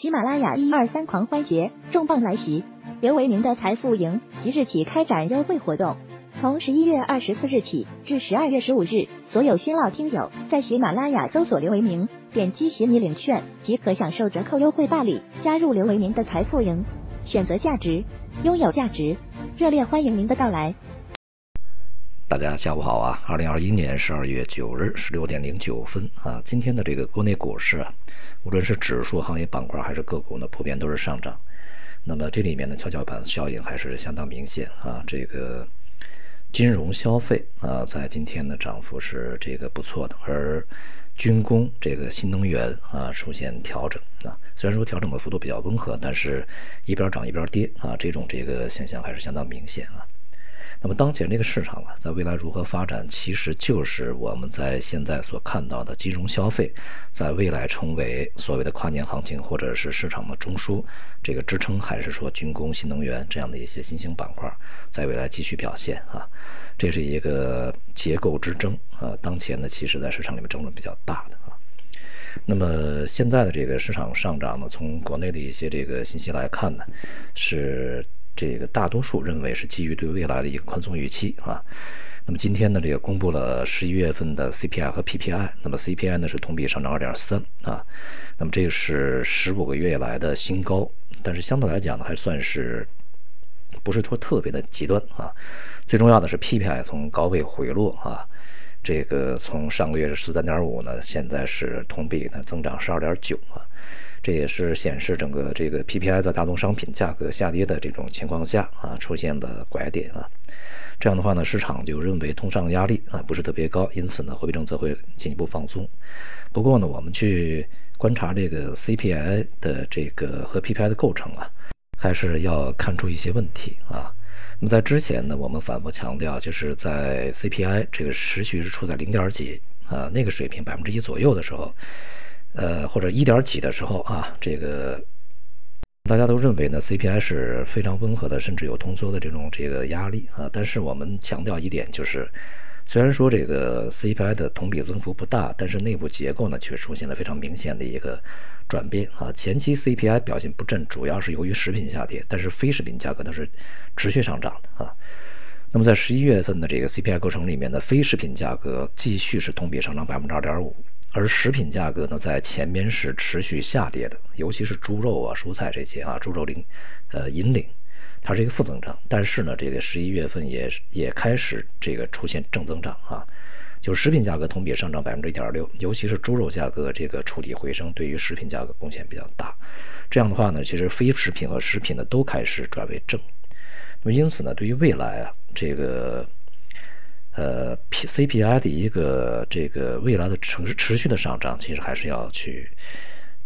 喜马拉雅一二三狂欢节重磅来袭，刘维明的财富营即日起开展优惠活动，从十一月二十四日起至十二月十五日，所有新老听友在喜马拉雅搜索刘维明，点击喜你领券即可享受折扣优惠办理，加入刘维明的财富营，选择价值，拥有价值，热烈欢迎您的到来。大家下午好啊！二零二一年十二月九日十六点零九分啊，今天的这个国内股市啊，无论是指数、行业板块还是个股呢，普遍都是上涨。那么这里面的跷跷板效应还是相当明显啊。这个金融消费啊，在今天的涨幅是这个不错的，而军工、这个新能源啊出现调整啊。虽然说调整的幅度比较温和，但是一边涨一边跌啊，这种这个现象还是相当明显啊。那么当前这个市场啊，在未来如何发展，其实就是我们在现在所看到的金融消费，在未来成为所谓的跨年行情，或者是市场的中枢这个支撑，还是说军工、新能源这样的一些新兴板块，在未来继续表现啊？这是一个结构之争啊。当前呢，其实在市场里面争论比较大的啊。那么现在的这个市场上涨呢，从国内的一些这个信息来看呢，是。这个大多数认为是基于对未来的一个宽松预期啊。那么今天呢，这个公布了十一月份的 CPI 和 PPI。那么 CPI 呢是同比上涨二点三啊。那么这个是十五个月以来的新高，但是相对来讲呢，还算是不是说特别的极端啊。最重要的是 PPI 从高位回落啊。这个从上个月是十三点五呢，现在是同比呢增长十二点九啊。这也是显示整个这个 PPI 在大宗商品价格下跌的这种情况下啊出现的拐点啊，这样的话呢，市场就认为通胀压力啊不是特别高，因此呢，货币政策会进一步放松。不过呢，我们去观察这个 CPI 的这个和 PPI 的构成啊，还是要看出一些问题啊。那么在之前呢，我们反复强调，就是在 CPI 这个持续是处在零点几啊那个水平百分之一左右的时候。呃，或者一点几的时候啊，这个大家都认为呢，CPI 是非常温和的，甚至有通缩的这种这个压力啊。但是我们强调一点，就是虽然说这个 CPI 的同比增幅不大，但是内部结构呢却出现了非常明显的一个转变啊。前期 CPI 表现不振，主要是由于食品下跌，但是非食品价格它是持续上涨的啊。那么在十一月份的这个 CPI 构成里面的非食品价格继续是同比上涨百分之二点五。而食品价格呢，在前面是持续下跌的，尤其是猪肉啊、蔬菜这些啊，猪肉领，呃，引领，它是一个负增长。但是呢，这个十一月份也也开始这个出现正增长啊，就是食品价格同比上涨百分之一点六，尤其是猪肉价格这个触底回升，对于食品价格贡献比较大。这样的话呢，其实非食品和食品呢都开始转为正。那么因此呢，对于未来啊，这个。呃，P CPI 的一个这个未来的持持续的上涨，其实还是要去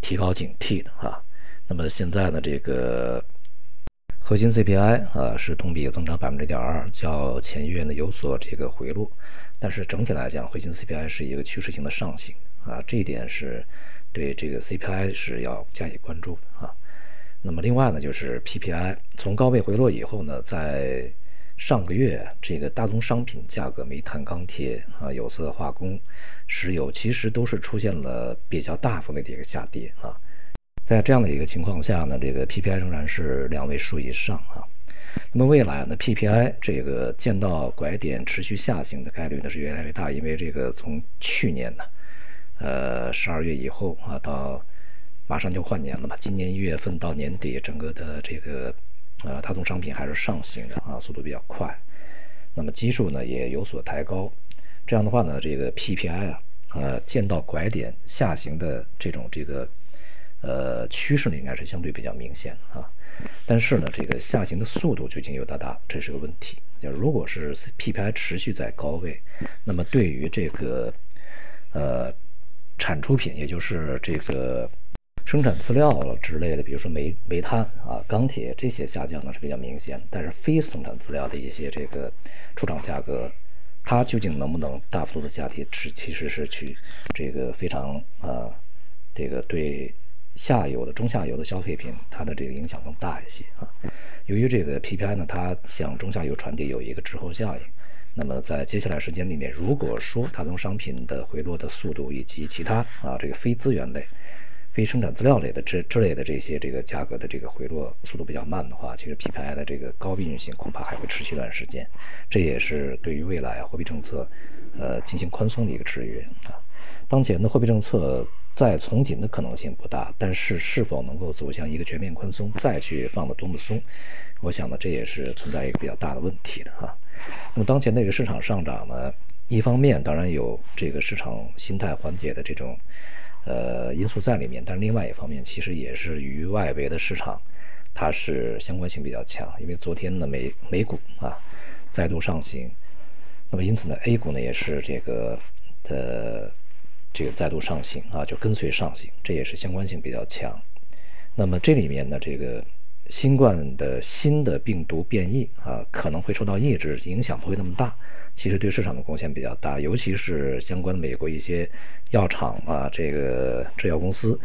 提高警惕的啊。那么现在呢，这个核心 CPI 啊是同比增长百分之点二，较前月呢有所这个回落，但是整体来讲，核心 CPI 是一个趋势性的上行啊，这一点是对这个 CPI 是要加以关注的啊。那么另外呢，就是 PPI 从高位回落以后呢，在上个月，这个大宗商品价格，煤炭、钢铁啊、有色化工、石油，其实都是出现了比较大幅度的一个下跌啊。在这样的一个情况下呢，这个 PPI 仍然是两位数以上啊。那么未来呢，PPI 这个见到拐点持续下行的概率呢是越来越大，因为这个从去年呢，呃十二月以后啊，到马上就换年了嘛，今年一月份到年底，整个的这个。呃，大宗商品还是上行的啊，速度比较快。那么基数呢也有所抬高，这样的话呢，这个 PPI 啊，呃，见到拐点下行的这种这个呃趋势呢，应该是相对比较明显的啊。但是呢，这个下行的速度究竟有多大，这是个问题。就如果是 PPI 持续在高位，那么对于这个呃产出品，也就是这个。生产资料之类的，比如说煤、煤炭啊、钢铁这些下降呢是比较明显，但是非生产资料的一些这个出厂价格，它究竟能不能大幅度的下跌，是其实是去这个非常啊，这个对下游的中下游的消费品它的这个影响更大一些啊。由于这个 PPI 呢，它向中下游传递有一个滞后效应，那么在接下来时间里面，如果说大宗商品的回落的速度以及其他啊这个非资源类。非生产资料类的这之类的这些这个价格的这个回落速度比较慢的话，其实 PPI 的这个高避孕性恐怕还会持续一段时间。这也是对于未来货币政策，呃进行宽松的一个制约啊。当前的货币政策再从紧的可能性不大，但是是否能够走向一个全面宽松，再去放的多么松，我想呢这也是存在一个比较大的问题的哈。那么当前这个市场上涨呢，一方面当然有这个市场心态缓解的这种。呃，因素在里面，但是另外一方面，其实也是与外围的市场，它是相关性比较强。因为昨天呢，美美股啊再度上行，那么因此呢，A 股呢也是这个的这个再度上行啊，就跟随上行，这也是相关性比较强。那么这里面呢，这个新冠的新的病毒变异啊，可能会受到抑制，影响不会那么大。其实对市场的贡献比较大，尤其是相关的美国一些药厂啊，这个制药公司，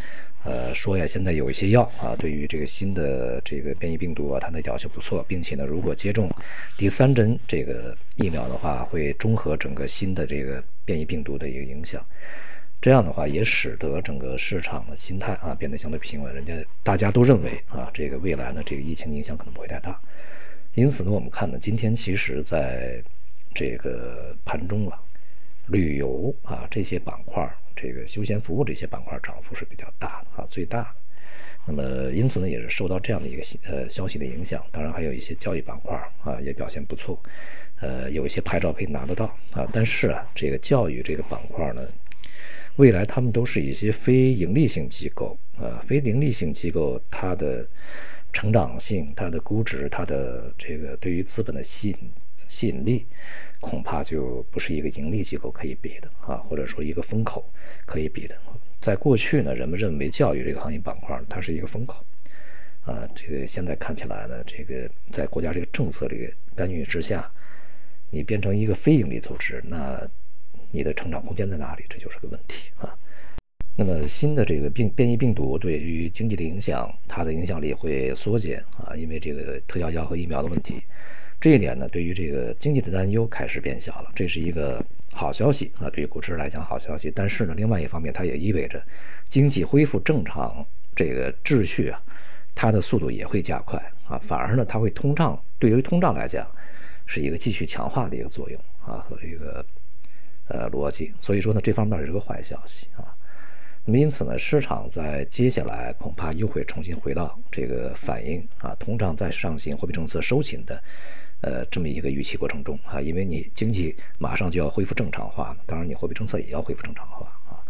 呃，说呀，现在有一些药啊，对于这个新的这个变异病毒啊，它的疗效不错，并且呢，如果接种第三针这个疫苗的话，会中和整个新的这个变异病毒的一个影响。这样的话，也使得整个市场的心态啊变得相对平稳。人家大家都认为啊，这个未来呢，这个疫情影响可能不会太大。因此呢，我们看呢，今天其实在这个盘中啊，旅游啊这些板块，这个休闲服务这些板块涨幅是比较大的啊，最大的。那么因此呢，也是受到这样的一个呃消息的影响。当然还有一些教育板块啊也表现不错，呃有一些牌照可以拿得到啊。但是啊，这个教育这个板块呢，未来他们都是一些非盈利性机构啊，非盈利性机构它的成长性、它的估值、它的这个对于资本的吸引。吸引力恐怕就不是一个盈利机构可以比的啊，或者说一个风口可以比的。在过去呢，人们认为教育这个行业板块它是一个风口啊，这个现在看起来呢，这个在国家这个政策这个干预之下，你变成一个非盈利组织，那你的成长空间在哪里？这就是个问题啊。那么新的这个病变异病毒对于经济的影响，它的影响力会缩减啊，因为这个特效药和疫苗的问题。这一点呢，对于这个经济的担忧开始变小了，这是一个好消息啊，对于股市来讲好消息。但是呢，另外一方面，它也意味着经济恢复正常这个秩序啊，它的速度也会加快啊，反而呢，它会通胀，对于通胀来讲，是一个继续强化的一个作用啊和这个呃逻辑。所以说呢，这方面是个坏消息啊。那么因此呢，市场在接下来恐怕又会重新回到这个反映啊通胀在上行、货币政策收紧的。呃，这么一个预期过程中啊，因为你经济马上就要恢复正常化，当然你货币政策也要恢复正常化啊。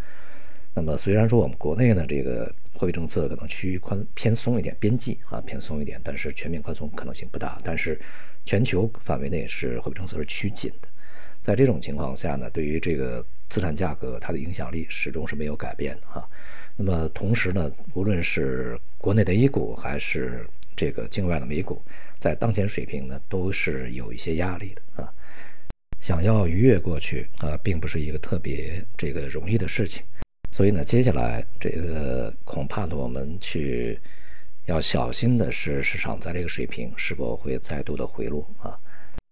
那么虽然说我们国内呢，这个货币政策可能趋于宽偏松一点，边际啊偏松一点，但是全面宽松可能性不大。但是全球范围内是货币政策是趋紧的，在这种情况下呢，对于这个资产价格它的影响力始终是没有改变的啊。那么同时呢，无论是国内的 A 股还是这个境外的美股。在当前水平呢，都是有一些压力的啊。想要逾越过去啊，并不是一个特别这个容易的事情。所以呢，接下来这个恐怕呢，我们去要小心的是，市场在这个水平是否会再度的回落啊？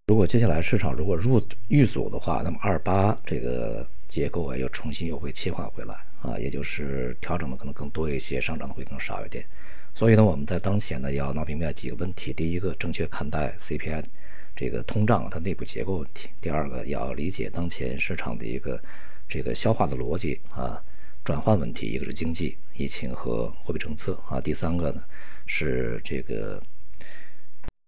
如果接下来市场如果入遇阻的话，那么二八这个结构啊，又重新又会切换回来啊，也就是调整的可能更多一些，上涨的会更少一点。所以呢，我们在当前呢要闹明白几个问题：第一个，正确看待 CPI 这个通胀它内部结构问题；第二个，要理解当前市场的一个这个消化的逻辑啊，转换问题；一个是经济、疫情和货币政策。啊；第三个呢是这个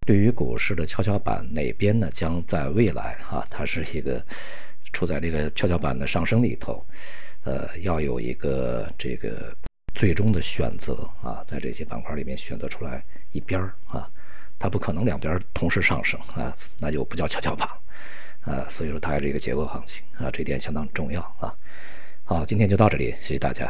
对于股市的跷跷板哪边呢将在未来哈，它是一个处在这个跷跷板的上升里头，呃，要有一个这个。最终的选择啊，在这些板块里面选择出来一边啊，它不可能两边同时上升啊，那就不叫跷跷板啊。所以说它是一个结构行情啊，这点相当重要啊。好，今天就到这里，谢谢大家。